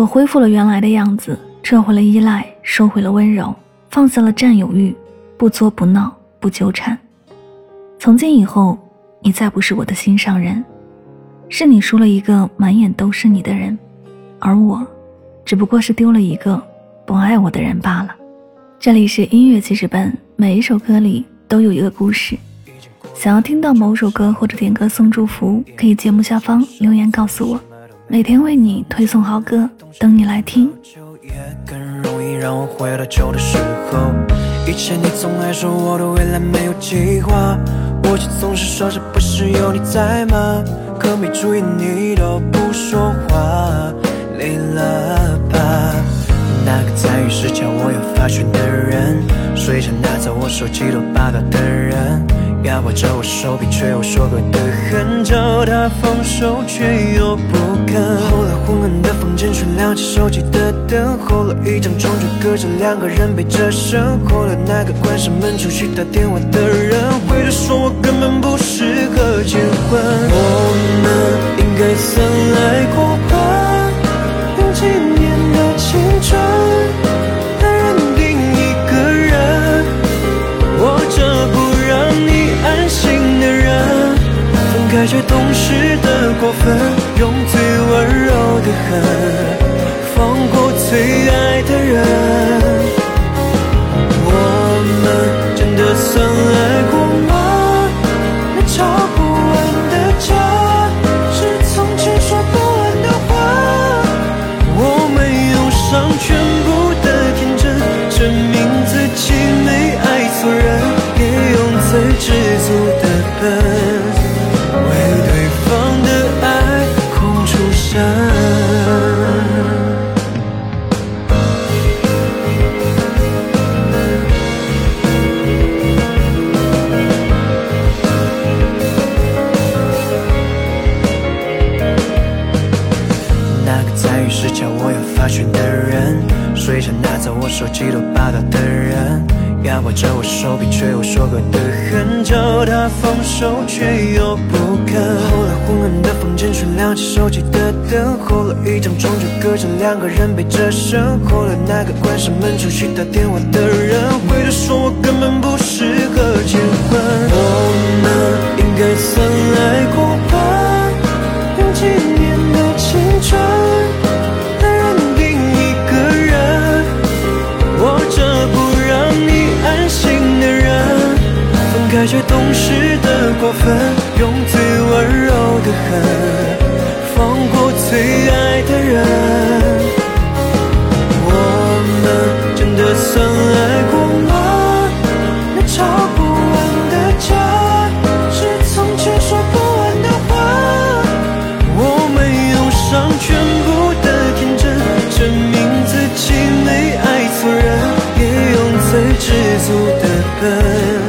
我恢复了原来的样子，撤回了依赖，收回了温柔，放下了占有欲，不作不闹，不纠缠。从今以后，你再不是我的心上人，是你输了一个满眼都是你的人，而我，只不过是丢了一个不爱我的人罢了。这里是音乐记事本，每一首歌里都有一个故事。想要听到某首歌或者点歌送祝福，可以节目下方留言告诉我。每天为你推送好歌，等你来听。以前你总爱说我的未来没有计划，我却总是说着不是有你在吗？可没注意你都不说话，累了吧？那个在浴室叫我要发讯的人，睡前拿走我手机都霸道的人，压迫着我手臂却又说过的很久他放手却又不肯。后来昏暗的房间，却亮起手机的灯。后来一张床，就隔着两个人背着身。后来那个关上门出去打电话的人，回头说我根本不适合结婚。我们应该懂事的过分，用最温柔的恨放过最爱的人。我们真的算爱过吗？那吵不完的架，是从前说不完的话。我们用上全部的天真，证明自己没爱错人，也用最知足的笨，发讯的人，睡前拿走我手机都霸道的人，压迫着我手臂却有说过的狠，叫他放手却又不肯。后来昏暗的房间却亮起手机的灯，后来一张床就隔着两个人背着身，后来那个关上门出去打电话的人，回头说我根本不适合结婚。我们应该是的过分，用最温柔的狠，放过最爱的人。我们真的算爱过吗？那吵不完的架，是从前说不完的话。我们用上全部的天真，证明自己没爱错人，也用最知足的笨。